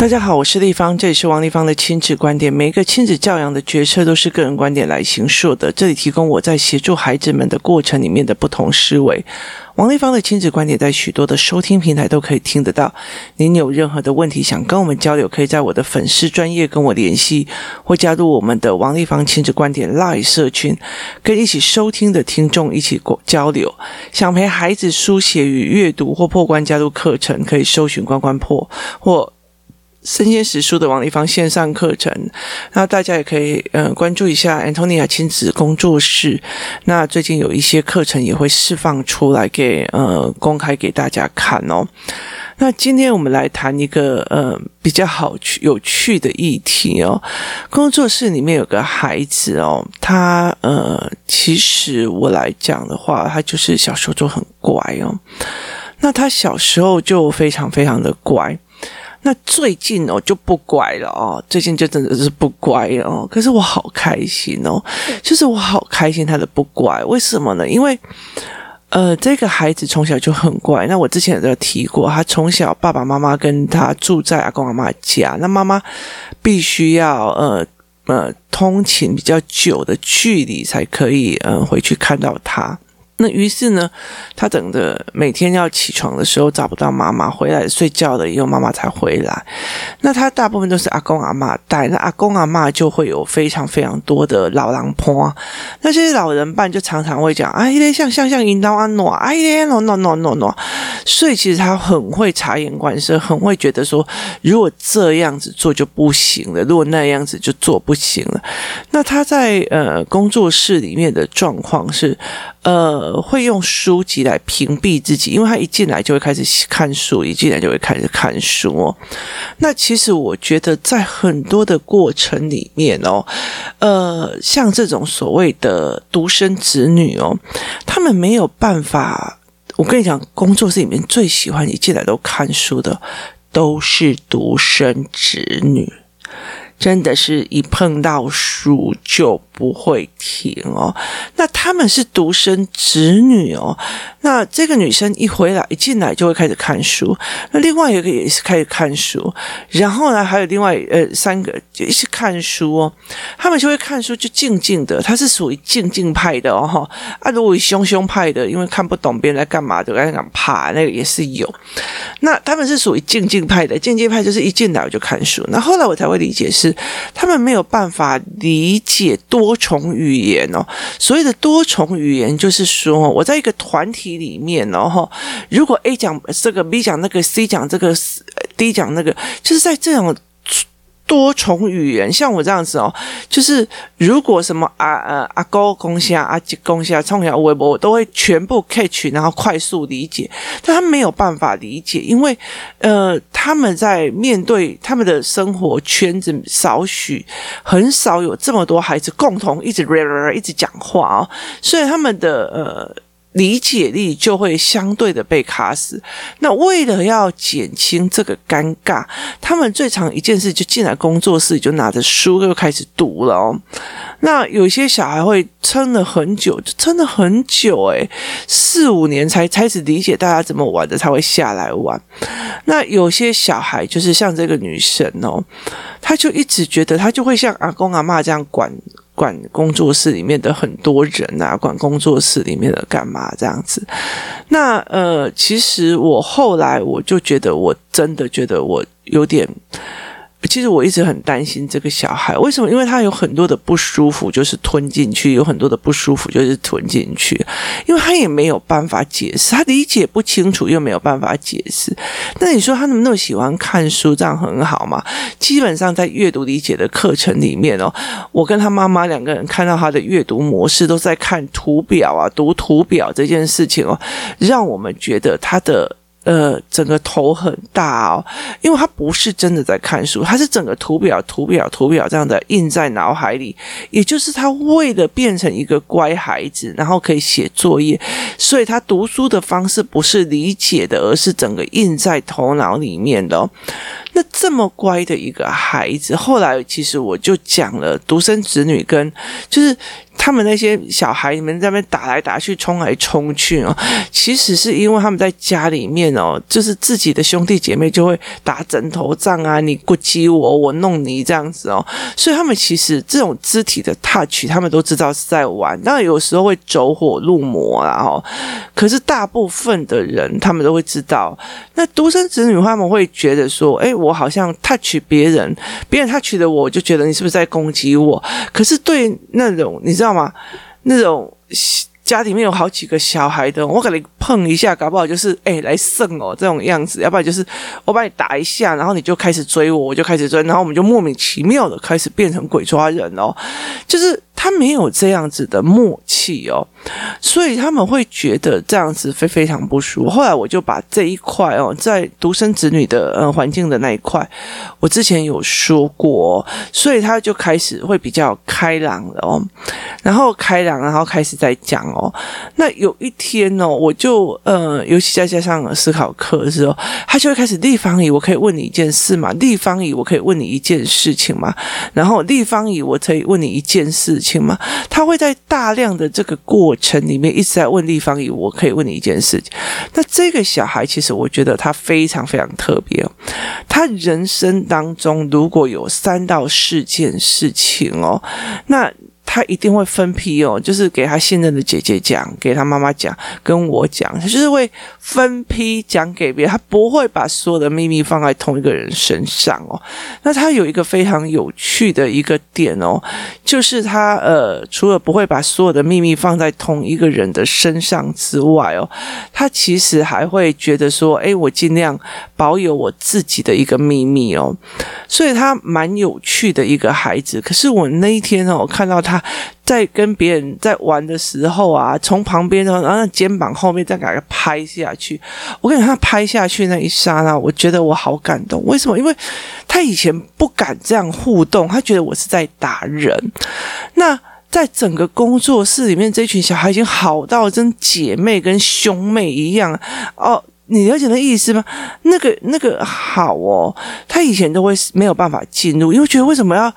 大家好，我是丽芳，这里是王立芳的亲子观点。每一个亲子教养的决策都是个人观点来形塑的，这里提供我在协助孩子们的过程里面的不同思维。王立芳的亲子观点在许多的收听平台都可以听得到。您有任何的问题想跟我们交流，可以在我的粉丝专业跟我联系，或加入我们的王立芳亲子观点 Live 社群，跟一起收听的听众一起交流。想陪孩子书写与阅读或破关加入课程，可以搜寻关关破或。身先时书的王丽芳线上课程，那大家也可以呃关注一下 Antonia 亲子工作室。那最近有一些课程也会释放出来给呃公开给大家看哦。那今天我们来谈一个呃比较好趣有趣的议题哦。工作室里面有个孩子哦，他呃其实我来讲的话，他就是小时候就很乖哦。那他小时候就非常非常的乖。那最近哦就不乖了哦，最近就真的是不乖了哦。可是我好开心哦，就是我好开心他的不乖，为什么呢？因为呃，这个孩子从小就很乖。那我之前有提过，他从小爸爸妈妈跟他住在阿公阿妈家，那妈妈必须要呃呃通勤比较久的距离才可以呃回去看到他。那于是呢，他等着每天要起床的时候找不到妈妈，回来睡觉了以后妈妈才回来。那他大部分都是阿公阿妈带，那阿公阿妈就会有非常非常多的老人伴。那些老人伴就常常会讲：“哎，像像像引导啊诺，哎呀诺诺诺诺诺。”所以其实他很会察言观色，很会觉得说，如果这样子做就不行了，如果那样子就做不行了。那他在呃工作室里面的状况是。呃，会用书籍来屏蔽自己，因为他一进来就会开始看书，一进来就会开始看书哦。那其实我觉得，在很多的过程里面哦，呃，像这种所谓的独生子女哦，他们没有办法。我跟你讲，工作室里面最喜欢一进来都看书的，都是独生子女。真的是一碰到书就不会停哦。那他们是独生子女哦。那这个女生一回来一进来就会开始看书。那另外一个也是开始看书。然后呢，还有另外呃三个就一起看书哦。他们就会看书就静静的，他是属于静静派的哦。啊，如果凶凶派的，因为看不懂别人在干嘛的，在那爬那个也是有。那他们是属于静静派的，静静派就是一进来我就看书。那后来我才会理解是。他们没有办法理解多重语言哦。所谓的多重语言，就是说，我在一个团体里面哦，如果 A 讲这个，B 讲那个，C 讲这个，D 讲那个，就是在这种。多重语言，像我这样子哦，就是如果什么啊呃阿哥公虾阿吉公虾冲下微博，我都会全部 catch，然后快速理解。但他没有办法理解，因为呃他们在面对他们的生活圈子少许，很少有这么多孩子共同一直 r 一直讲话哦，所以他们的呃。理解力就会相对的被卡死。那为了要减轻这个尴尬，他们最常一件事就进来工作室，就拿着书又开始读了哦。那有些小孩会撑了很久，就撑了很久，诶，四五年才开始理解大家怎么玩的，才会下来玩。那有些小孩就是像这个女生哦，她就一直觉得她就会像阿公阿妈这样管。管工作室里面的很多人啊，管工作室里面的干嘛这样子？那呃，其实我后来我就觉得，我真的觉得我有点。其实我一直很担心这个小孩，为什么？因为他有很多的不舒服，就是吞进去；有很多的不舒服，就是吞进去。因为他也没有办法解释，他理解不清楚，又没有办法解释。那你说他能不能喜欢看书？这样很好嘛？基本上在阅读理解的课程里面哦，我跟他妈妈两个人看到他的阅读模式，都在看图表啊，读图表这件事情哦，让我们觉得他的。呃，整个头很大哦，因为他不是真的在看书，他是整个图表、图表、图表这样的印在脑海里。也就是他为了变成一个乖孩子，然后可以写作业，所以他读书的方式不是理解的，而是整个印在头脑里面的哦。那这么乖的一个孩子，后来其实我就讲了独生子女跟就是。他们那些小孩你们在那边打来打去、冲来冲去哦，其实是因为他们在家里面哦，就是自己的兄弟姐妹就会打枕头仗啊，你过激我，我弄你这样子哦，所以他们其实这种肢体的 touch，他们都知道是在玩，当然有时候会走火入魔啦哦，可是大部分的人他们都会知道，那独生子女他们会觉得说，哎，我好像 touch 别人，别人 touch 的我，我就觉得你是不是在攻击我？可是对那种你知道嘛？那种家里面有好几个小孩的，我给你碰一下，搞不好就是哎来胜哦这种样子，要不然就是我把你打一下，然后你就开始追我，我就开始追，然后我们就莫名其妙的开始变成鬼抓人哦，就是。他没有这样子的默契哦，所以他们会觉得这样子非非常不舒服。后来我就把这一块哦，在独生子女的呃环境的那一块，我之前有说过，所以他就开始会比较开朗了哦，然后开朗，然后开始在讲哦。那有一天哦，我就呃，尤其再加上思考课的时候，他就会开始立方体，我可以问你一件事吗？立方体，我可以问你一件事情吗？然后立方体，我可以问你一件事情。吗？他会在大量的这个过程里面一直在问立方体。我可以问你一件事情。那这个小孩其实我觉得他非常非常特别。他人生当中如果有三到四件事情哦，那。他一定会分批哦，就是给他信任的姐姐讲，给他妈妈讲，跟我讲，他就是会分批讲给别人，他不会把所有的秘密放在同一个人身上哦。那他有一个非常有趣的一个点哦，就是他呃，除了不会把所有的秘密放在同一个人的身上之外哦，他其实还会觉得说，诶，我尽量保有我自己的一个秘密哦，所以他蛮有趣的一个孩子。可是我那一天哦，我看到他。在跟别人在玩的时候啊，从旁边然后肩膀后面再给他拍下去。我跟你讲，他拍下去那一刹那，我觉得我好感动。为什么？因为他以前不敢这样互动，他觉得我是在打人。那在整个工作室里面，这群小孩已经好到跟姐妹跟兄妹一样哦。你了解那意思吗？那个那个好哦，他以前都会没有办法进入，因为觉得为什么要？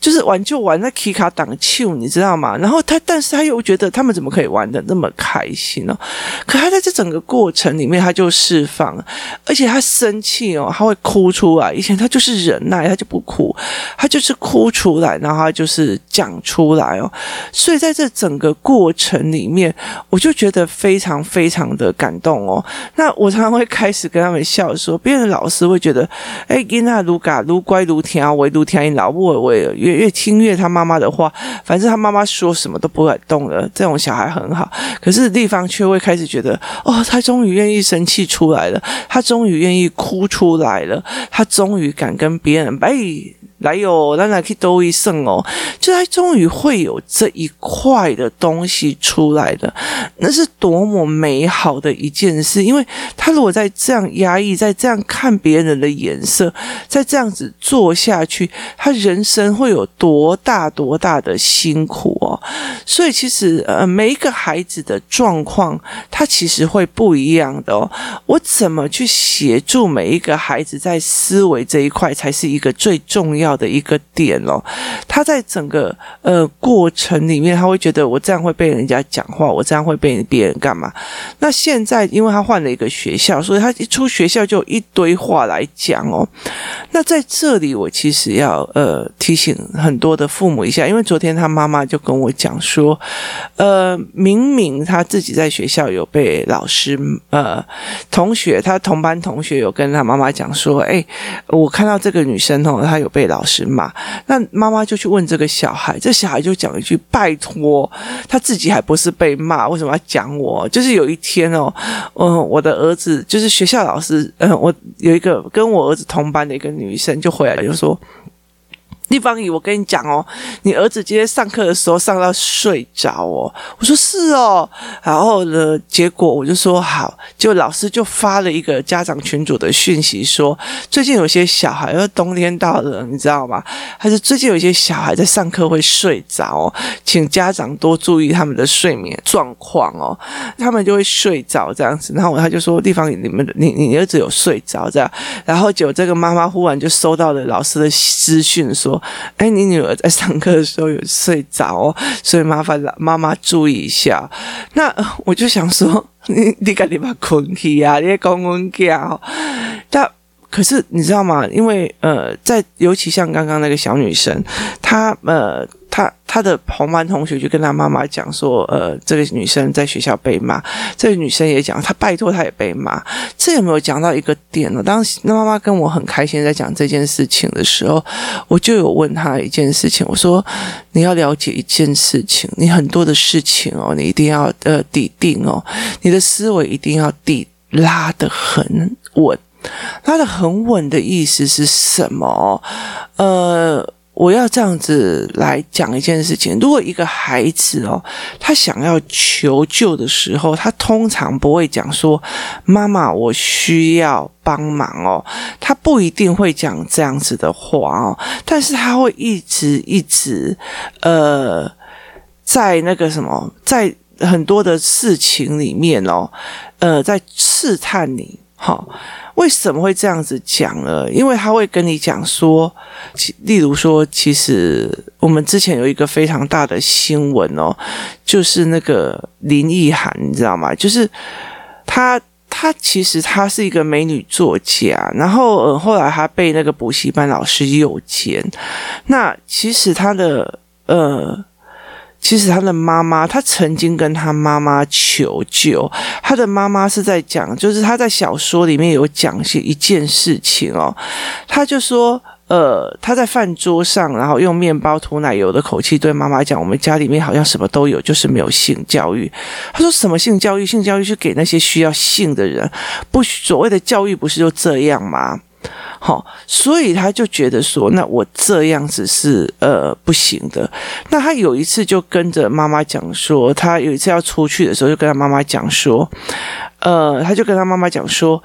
就是玩就玩，那 K 卡挡球，你知道吗？然后他，但是他又觉得他们怎么可以玩的那么开心呢？可他在这整个过程里面，他就释放，而且他生气哦，他会哭出来。以前他就是忍耐，他就不哭，他就是哭出来，然后他就是讲出来哦。所以在这整个过程里面，我就觉得非常非常的感动哦。那我常常会开始跟他们笑说，别人老师会觉得，哎，囡娜如嘎如乖如听，唯独听老母的话。越听越他妈妈的话，反正他妈妈说什么都不敢动了。这种小孩很好，可是地方却会开始觉得，哦，他终于愿意生气出来了，他终于愿意哭出来了，他终于敢跟别人哎。来哟，咱来去多一胜哦，就他终于会有这一块的东西出来的，那是多么美好的一件事！因为他如果再这样压抑，再这样看别人的眼色，再这样子做下去，他人生会有多大多大的辛苦哦！所以其实呃，每一个孩子的状况，他其实会不一样的哦。我怎么去协助每一个孩子在思维这一块，才是一个最重要到的一个点哦，他在整个呃过程里面，他会觉得我这样会被人家讲话，我这样会被别人干嘛？那现在因为他换了一个学校，所以他一出学校就一堆话来讲哦。那在这里，我其实要呃提醒很多的父母一下，因为昨天他妈妈就跟我讲说，呃，明明他自己在学校有被老师呃同学，他同班同学有跟他妈妈讲说，哎，我看到这个女生哦，她有被老老师骂，那妈妈就去问这个小孩，这小孩就讲一句：“拜托，他自己还不是被骂，为什么要讲我？”就是有一天哦，嗯，我的儿子就是学校老师，嗯，我有一个跟我儿子同班的一个女生就回来，就说。立方体，我跟你讲哦，你儿子今天上课的时候上到睡着哦。我说是哦，然后呢，结果我就说好，就老师就发了一个家长群组的讯息说，最近有些小孩，因为冬天到了，你知道吗？还是最近有一些小孩在上课会睡着哦，请家长多注意他们的睡眠状况哦，他们就会睡着这样子。然后他就说，立方，你们你你儿子有睡着这样，然后就这个妈妈忽然就收到了老师的资讯说。：“哎，你女儿在上课的时候有睡着，所以麻烦妈妈注意一下。”那我就想说：“ 你你赶紧把困起啊，你公公叫。”但可是你知道吗？因为呃，在尤其像刚刚那个小女生，她呃。他他的同班同学就跟他妈妈讲说，呃，这个女生在学校被骂，这个女生也讲，她拜托她也被骂，这有没有讲到一个点呢？当时那妈妈跟我很开心在讲这件事情的时候，我就有问她一件事情，我说你要了解一件事情，你很多的事情哦，你一定要呃底定哦，你的思维一定要底拉得很稳，拉得很稳的意思是什么？呃。我要这样子来讲一件事情：如果一个孩子哦，他想要求救的时候，他通常不会讲说“妈妈，我需要帮忙哦”，他不一定会讲这样子的话哦，但是他会一直一直呃，在那个什么，在很多的事情里面哦，呃，在试探你，好。为什么会这样子讲呢？因为他会跟你讲说，例如说，其实我们之前有一个非常大的新闻哦，就是那个林奕涵，你知道吗？就是她，她其实她是一个美女作家，然后呃，后来她被那个补习班老师诱奸，那其实她的呃。其实他的妈妈，他曾经跟他妈妈求救。他的妈妈是在讲，就是他在小说里面有讲些一件事情哦。他就说，呃，他在饭桌上，然后用面包涂奶油的口气对妈妈讲：“我们家里面好像什么都有，就是没有性教育。”他说：“什么性教育？性教育是给那些需要性的人，不所谓的教育不是就这样吗？”好，所以他就觉得说，那我这样子是呃不行的。那他有一次就跟着妈妈讲说，他有一次要出去的时候，就跟他妈妈讲说，呃，他就跟他妈妈讲说，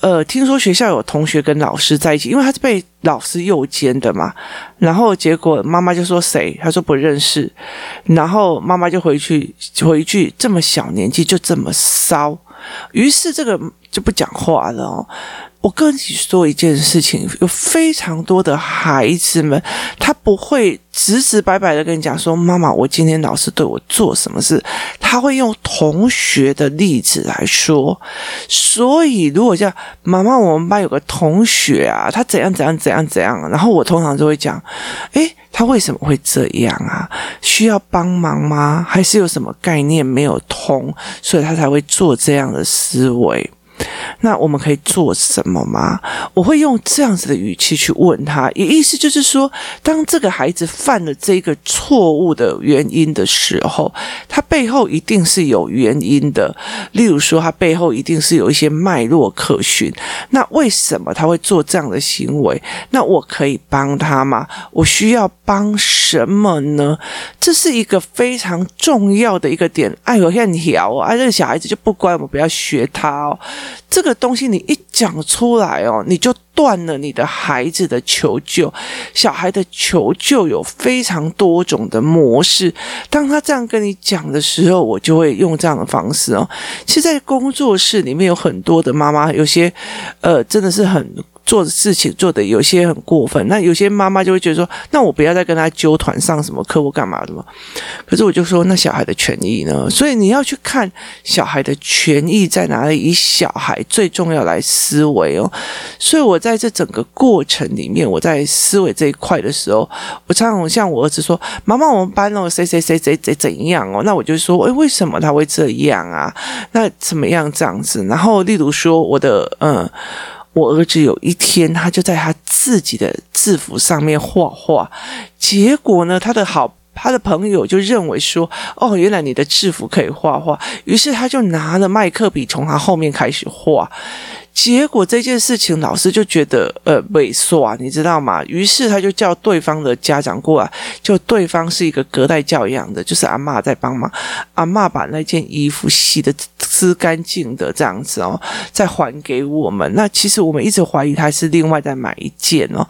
呃，听说学校有同学跟老师在一起，因为他是被老师诱奸的嘛。然后结果妈妈就说谁？他说不认识。然后妈妈就回去回去，这么小年纪就这么骚，于是这个就不讲话了哦。我跟你说一件事情，有非常多的孩子们，他不会直直白白的跟你讲说：“妈妈，我今天老师对我做什么事？”他会用同学的例子来说。所以，如果叫妈妈，我们班有个同学啊，他怎样怎样怎样怎样，然后我通常就会讲：“诶，他为什么会这样啊？需要帮忙吗？还是有什么概念没有通，所以他才会做这样的思维？”那我们可以做什么吗？我会用这样子的语气去问他，也意思就是说，当这个孩子犯了这个错误的原因的时候，他背后一定是有原因的。例如说，他背后一定是有一些脉络可循。那为什么他会做这样的行为？那我可以帮他吗？我需要帮什么呢？这是一个非常重要的一个点。哎呦，很条啊，这个小孩子就不乖，我们不要学他哦。这个东西你一讲出来哦，你就断了你的孩子的求救。小孩的求救有非常多种的模式。当他这样跟你讲的时候，我就会用这样的方式哦。其实，在工作室里面有很多的妈妈，有些呃，真的是很。做的事情做的有些很过分，那有些妈妈就会觉得说，那我不要再跟他纠团上什么课或干嘛的嘛。可是我就说，那小孩的权益呢？所以你要去看小孩的权益在哪里，以小孩最重要来思维哦。所以我在这整个过程里面，我在思维这一块的时候，我常常像我儿子说：“妈妈，我们班哦，谁谁谁谁谁怎样哦？”那我就说：“诶，为什么他会这样啊？那怎么样这样子？”然后例如说我的嗯。我儿子有一天，他就在他自己的制服上面画画，结果呢，他的好，他的朋友就认为说，哦，原来你的制服可以画画，于是他就拿了麦克笔从他后面开始画。结果这件事情，老师就觉得呃猥琐啊，你知道吗？于是他就叫对方的家长过来，就对方是一个隔代教养的，就是阿嬷在帮忙，阿嬷把那件衣服洗的湿干净的这样子哦，再还给我们。那其实我们一直怀疑他是另外再买一件哦。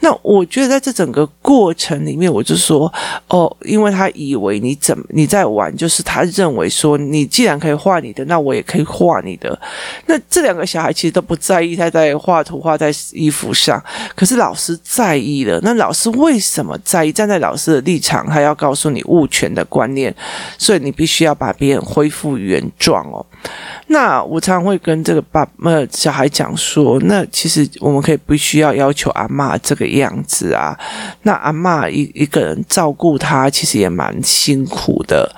那我觉得在这整个过程里面，我就说哦，因为他以为你怎么你在玩，就是他认为说你既然可以画你的，那我也可以画你的。那这两个小孩其都不在意他在画图画在衣服上，可是老师在意了。那老师为什么在意？站在老师的立场，他要告诉你物权的观念，所以你必须要把别人恢复原状哦。那我常常会跟这个爸呃小孩讲说，那其实我们可以不需要要求阿嬷这个样子啊。那阿嬷一一个人照顾他，其实也蛮辛苦的。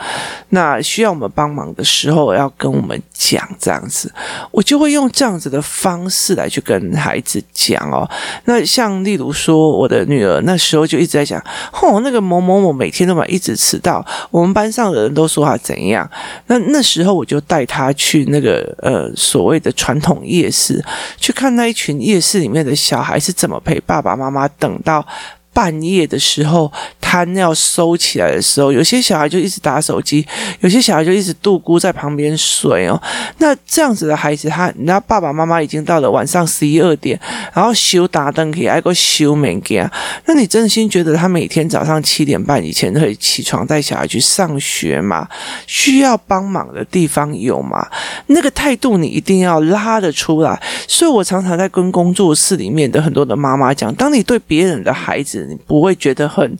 那需要我们帮忙的时候，要跟我们讲这样子，我就会用这样子的方式来去跟孩子讲哦。那像例如说，我的女儿那时候就一直在讲，哦，那个某某某每天都嘛一直迟到，我们班上的人都说他怎样。那那时候我就带他去那个呃所谓的传统夜市，去看那一群夜市里面的小孩是怎么陪爸爸妈妈等到。半夜的时候，摊要收起来的时候，有些小孩就一直打手机，有些小孩就一直度孤在旁边睡哦。那这样子的孩子，他，你知道爸爸妈妈已经到了晚上十一二点，然后修打灯可以挨个修门给，那你真心觉得他每天早上七点半以前可以起床带小孩去上学吗？需要帮忙的地方有吗？那个态度你一定要拉得出来。所以我常常在跟工作室里面的很多的妈妈讲，当你对别人的孩子，你不会觉得很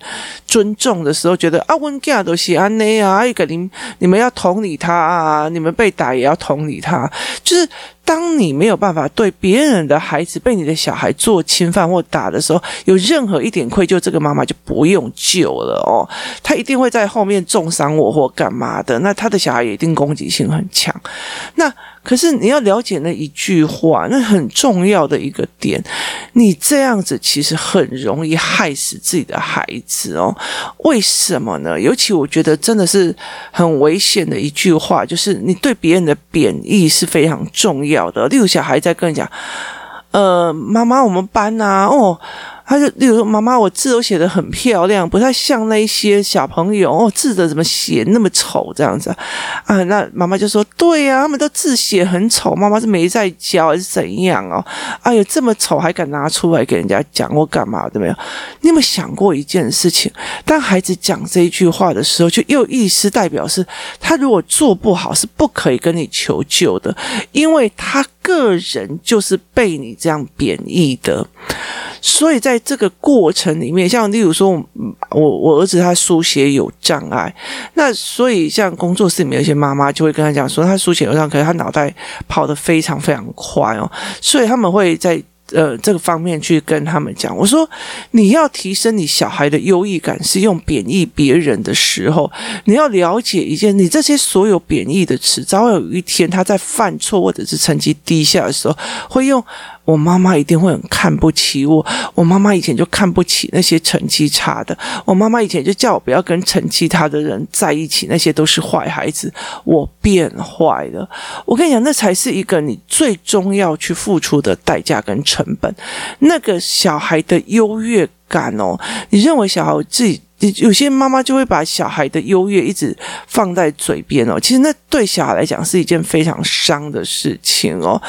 尊重的时候，觉得啊，温家都是安内啊，一个你你们要同理他啊，你们被打也要同理他，就是。当你没有办法对别人的孩子被你的小孩做侵犯或打的时候，有任何一点愧疚，这个妈妈就不用救了哦。他一定会在后面重伤我或干嘛的。那他的小孩也一定攻击性很强。那可是你要了解那一句话，那很重要的一个点，你这样子其实很容易害死自己的孩子哦。为什么呢？尤其我觉得真的是很危险的一句话，就是你对别人的贬义是非常重要的，例如小孩在跟你讲，呃，妈妈，我们班、啊，哦。他就例如说：“妈妈，我字都写得很漂亮，不太像那一些小朋友哦，字的怎么写那么丑这样子啊？”那妈妈就说：“对呀、啊，他们都字写很丑，妈妈是没在教还是怎样哦？哎呦，这么丑还敢拿出来给人家讲我干嘛？对没有？你有没有想过一件事情？当孩子讲这一句话的时候，就又意思代表是他如果做不好是不可以跟你求救的，因为他个人就是被你这样贬义的。”所以在这个过程里面，像例如说，我我儿子他书写有障碍，那所以像工作室里面有些妈妈就会跟他讲说，他书写有障碍，可是他脑袋跑得非常非常快哦，所以他们会在呃这个方面去跟他们讲，我说你要提升你小孩的优异感，是用贬义别人的时候，你要了解一件，你这些所有贬义的词，早晚有一天他在犯错或者是成绩低下的时候，会用。我妈妈一定会很看不起我。我妈妈以前就看不起那些成绩差的。我妈妈以前就叫我不要跟成绩差的人在一起，那些都是坏孩子。我变坏了。我跟你讲，那才是一个你最终要去付出的代价跟成本。那个小孩的优越感哦，你认为小孩自己？有些妈妈就会把小孩的优越一直放在嘴边哦，其实那对小孩来讲是一件非常伤的事情哦。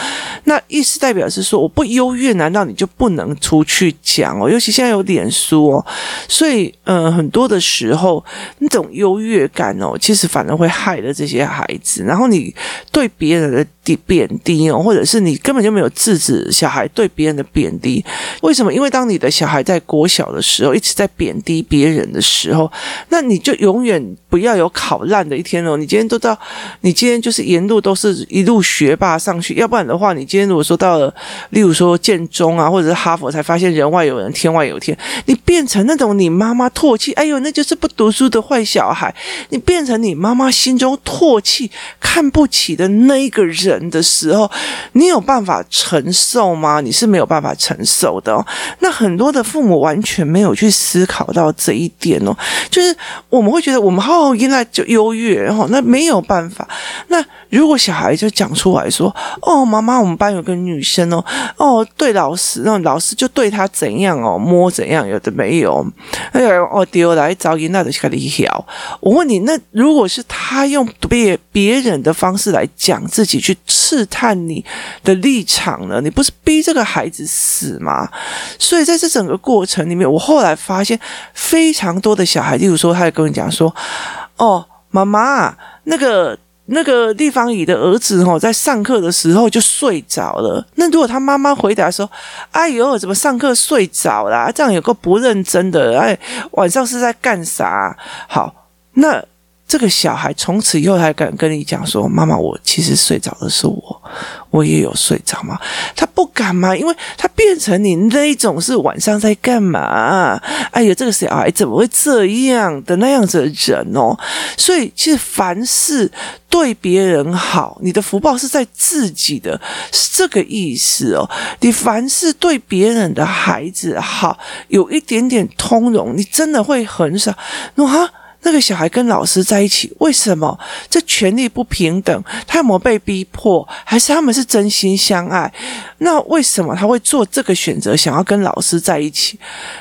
那意思代表是说，我不优越，难道你就不能出去讲哦？尤其现在有脸书哦，所以呃，很多的时候那种优越感哦，其实反而会害了这些孩子。然后你对别人的贬低哦，或者是你根本就没有制止小孩对别人的贬低。为什么？因为当你的小孩在国小的时候一直在贬低别人的的时候，那你就永远不要有考烂的一天哦。你今天都到，你今天就是沿路都是一路学霸上去，要不然的话，你今天如果说到了，例如说建中啊，或者是哈佛，才发现人外有人，天外有天，你变成那种你妈妈唾弃，哎呦，那就是不读书的坏小孩。你变成你妈妈心中唾弃、看不起的那一个人的时候，你有办法承受吗？你是没有办法承受的哦。那很多的父母完全没有去思考到这一点。哦，就是我们会觉得我们好好应该就优越，然后那没有办法。那如果小孩就讲出来说：“哦，妈妈，我们班有个女生哦，哦，对老师，那老师就对她怎样哦，摸怎样，有的没有。哎呀，哦，丢来找你那的是个理条。我问你，那如果是他用别别人的方式来讲自己，去试探你的立场呢？你不是逼这个孩子死吗？所以在这整个过程里面，我后来发现非常多的小孩，例如说，他会跟你讲说：“哦，妈妈，那个。”那个立方乙的儿子哦，在上课的时候就睡着了。那如果他妈妈回答说：“哎呦，怎么上课睡着啦？这样有个不认真的，哎，晚上是在干啥？”好，那。这个小孩从此以后还敢跟你讲说：“妈妈，我其实睡着的是我，我也有睡着吗？”他不敢吗？因为他变成你那一种是晚上在干嘛？哎呀，这个小孩怎么会这样的那样子的人哦？所以其实凡事对别人好，你的福报是在自己的，是这个意思哦。你凡事对别人的孩子好，有一点点通融，你真的会很少。那哈。那个小孩跟老师在一起，为什么？这权力不平等，他有没有被逼迫，还是他们是真心相爱？那为什么他会做这个选择，想要跟老师在一起？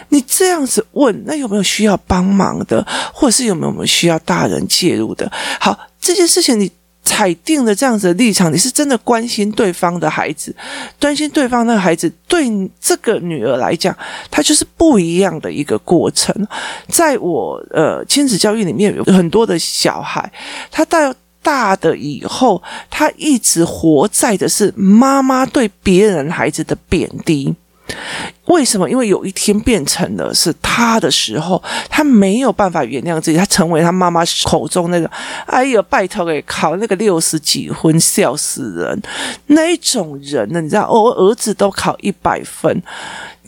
你这样子问，那有没有需要帮忙的，或者是有没有我们需要大人介入的？好，这件事情你。踩定了这样子的立场，你是真的关心对方的孩子，关心对方那个孩子，对这个女儿来讲，她就是不一样的一个过程。在我呃亲子教育里面，有很多的小孩，他到大的以后，他一直活在的是妈妈对别人孩子的贬低。为什么？因为有一天变成了是他的时候，他没有办法原谅自己，他成为他妈妈口中那个“哎呦，拜托给考那个六十几分，笑死人”那一种人呢？你知道，我儿子都考一百分。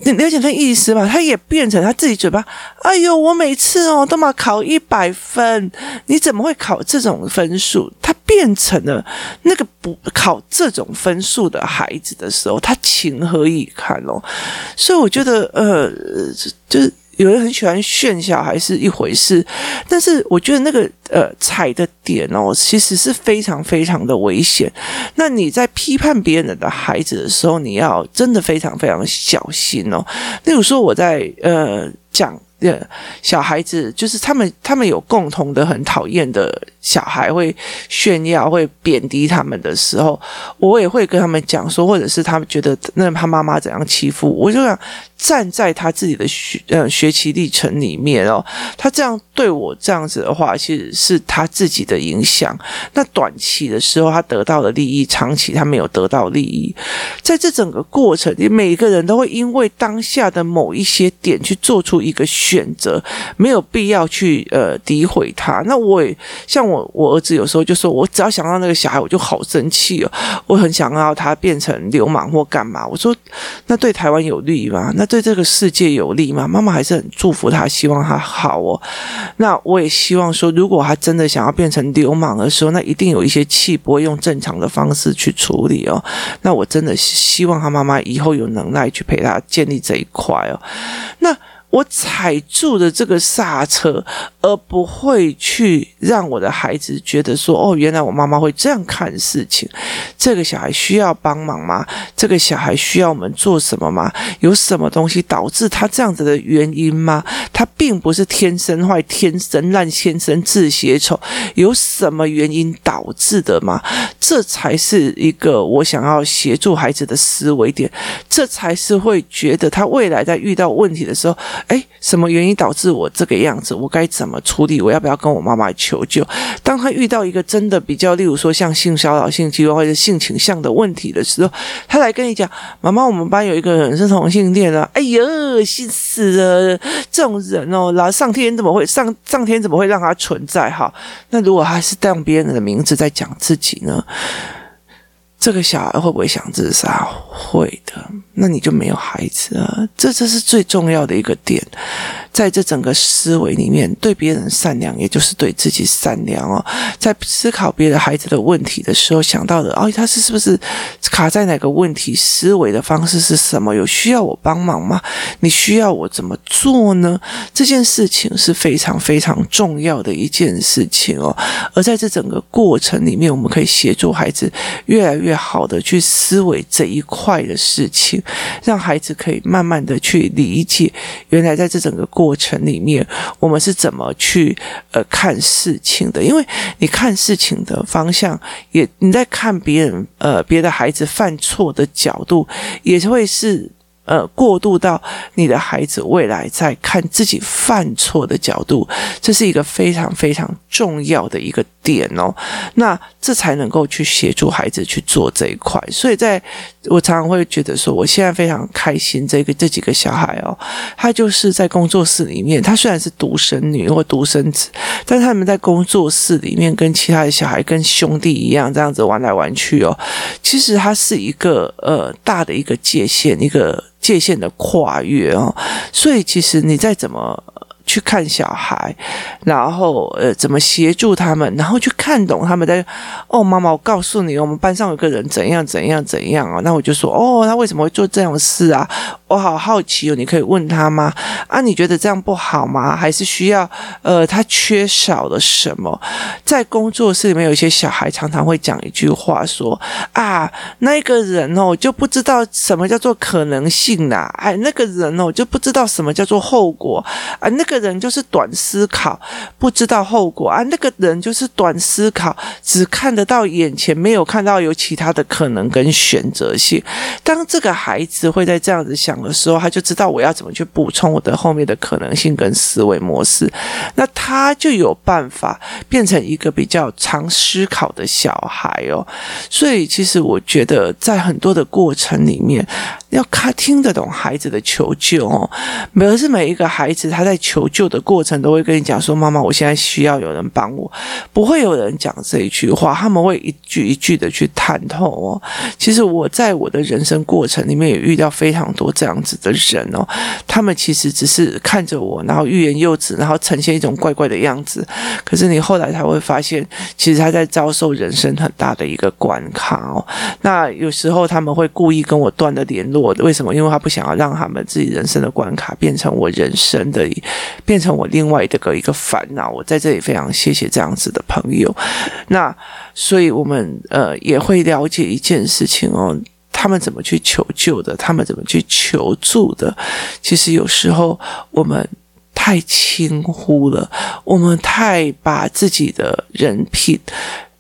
你了解那意思吗？他也变成他自己嘴巴，哎呦，我每次哦都嘛考一百分，你怎么会考这种分数？他变成了那个不考这种分数的孩子的时候，他情何以堪哦？所以我觉得，呃，就是。有人很喜欢炫小孩是一回事，但是我觉得那个呃踩的点哦，其实是非常非常的危险。那你在批判别人的孩子的时候，你要真的非常非常小心哦。例如说，我在呃讲呃。小孩子就是他们，他们有共同的很讨厌的小孩会炫耀、会贬低他们的时候，我也会跟他们讲说，或者是他们觉得那他妈妈怎样欺负我，就想站在他自己的学呃学习历程里面哦，他这样对我这样子的话，其实是他自己的影响。那短期的时候他得到了利益，长期他没有得到利益，在这整个过程里，每一个人都会因为当下的某一些点去做出一个。选择没有必要去呃诋毁他。那我也像我我儿子有时候就说，我只要想到那个小孩，我就好生气哦。我很想要他变成流氓或干嘛。我说那对台湾有利吗？那对这个世界有利吗？妈妈还是很祝福他，希望他好哦。那我也希望说，如果他真的想要变成流氓的时候，那一定有一些气不会用正常的方式去处理哦。那我真的希望他妈妈以后有能耐去陪他建立这一块哦。那。我踩住的这个刹车，而不会去让我的孩子觉得说：“哦，原来我妈妈会这样看事情。”这个小孩需要帮忙吗？这个小孩需要我们做什么吗？有什么东西导致他这样子的原因吗？他并不是天生坏、天生烂、天生自写丑，有什么原因导致的吗？这才是一个我想要协助孩子的思维点，这才是会觉得他未来在遇到问题的时候。哎，什么原因导致我这个样子？我该怎么处理？我要不要跟我妈妈求救？当他遇到一个真的比较，例如说像性骚扰、性侵或者性倾向的问题的时候，他来跟你讲：“妈妈，我们班有一个人是同性恋啊！”哎呦，心死了！这种人哦，然后上天怎么会上上天怎么会让他存在？哈，那如果他是当别人的名字在讲自己呢？这个小孩会不会想自杀？会的，那你就没有孩子啊！这这是最重要的一个点。在这整个思维里面，对别人善良，也就是对自己善良哦。在思考别的孩子的问题的时候，想到的哦，他是是不是卡在哪个问题？思维的方式是什么？有需要我帮忙吗？你需要我怎么做呢？这件事情是非常非常重要的一件事情哦。而在这整个过程里面，我们可以协助孩子越来越越好的去思维这一块的事情，让孩子可以慢慢的去理解，原来在这整个过过程里面，我们是怎么去呃看事情的？因为你看事情的方向，也你在看别人呃别的孩子犯错的角度，也会是。呃过渡到你的孩子未来在看自己犯错的角度，这是一个非常非常重要的一个点哦。那这才能够去协助孩子去做这一块。所以在我常常会觉得说，我现在非常开心，这个这几个小孩哦，他就是在工作室里面，他虽然是独生女或独生子，但他们在工作室里面跟其他的小孩跟兄弟一样这样子玩来玩去哦。其实它是一个呃大的一个界限，一个界限的跨越啊。所以其实你再怎么。去看小孩，然后呃，怎么协助他们，然后去看懂他们在。哦，妈妈，我告诉你，我们班上有个人怎样怎样怎样啊。那我就说，哦，他为什么会做这样的事啊？我好好奇哦，你可以问他吗？啊，你觉得这样不好吗？还是需要呃，他缺少了什么？在工作室里面，有一些小孩常常会讲一句话说啊，那个人哦，就不知道什么叫做可能性啦，哎，那个人哦，就不知道什么叫做后果啊，那个。人就是短思考，不知道后果啊！那个人就是短思考，只看得到眼前，没有看到有其他的可能跟选择性。当这个孩子会在这样子想的时候，他就知道我要怎么去补充我的后面的可能性跟思维模式，那他就有办法变成一个比较常思考的小孩哦。所以，其实我觉得在很多的过程里面，要看听得懂孩子的求救哦。每是每一个孩子他在求。救的过程都会跟你讲说：“妈妈，我现在需要有人帮我。”不会有人讲这一句话，他们会一句一句的去探透哦。其实我在我的人生过程里面也遇到非常多这样子的人哦，他们其实只是看着我，然后欲言又止，然后呈现一种怪怪的样子。可是你后来才会发现，其实他在遭受人生很大的一个关卡哦。那有时候他们会故意跟我断了联络的，为什么？因为他不想要让他们自己人生的关卡变成我人生的。变成我另外的个一个烦恼，我在这里非常谢谢这样子的朋友。那所以我们呃也会了解一件事情哦，他们怎么去求救的，他们怎么去求助的。其实有时候我们太轻忽了，我们太把自己的人品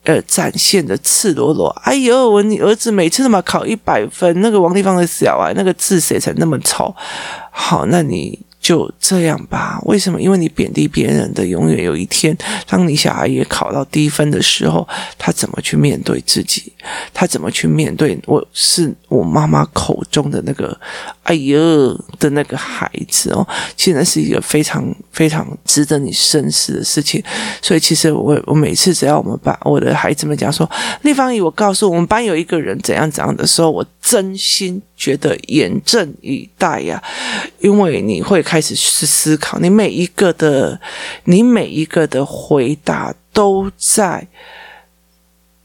呃展现的赤裸裸。哎呦，我你儿子每次都么考一百分，那个王立芳的小孩那个字写成那么丑，好，那你。就这样吧。为什么？因为你贬低别人的，永远有一天，当你小孩也考到低分的时候，他怎么去面对自己？他怎么去面对？我是我妈妈口中的那个“哎呦”的那个孩子哦。其实是一个非常非常值得你深思的事情。所以，其实我我每次只要我们把我的孩子们讲说，立芳姨，我告诉我们班有一个人怎样怎样的时候，我真心觉得严阵以待呀，因为你会。开始去思考，你每一个的，你每一个的回答都在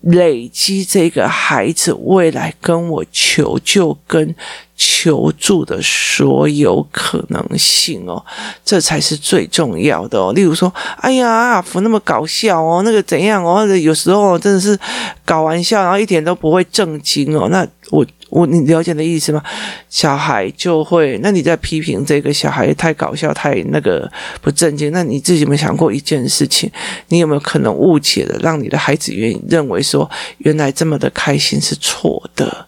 累积这个孩子未来跟我求救跟求助的所有可能性哦，这才是最重要的哦。例如说，哎呀，阿福那么搞笑哦，那个怎样哦，有时候真的是搞玩笑，然后一点都不会正经哦。那我。我你了解的意思吗？小孩就会，那你在批评这个小孩太搞笑、太那个不正经，那你自己有没有想过一件事情？你有没有可能误解了，让你的孩子愿认为说，原来这么的开心是错的？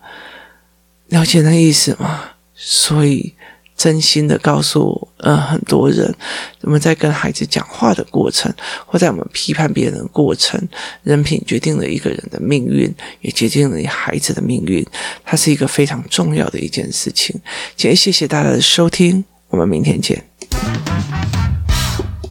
了解那意思吗？所以。真心的告诉，呃，很多人，我们在跟孩子讲话的过程，或在我们批判别人的过程，人品决定了一个人的命运，也决定了你孩子的命运。它是一个非常重要的一件事情。今天谢谢大家的收听，我们明天见。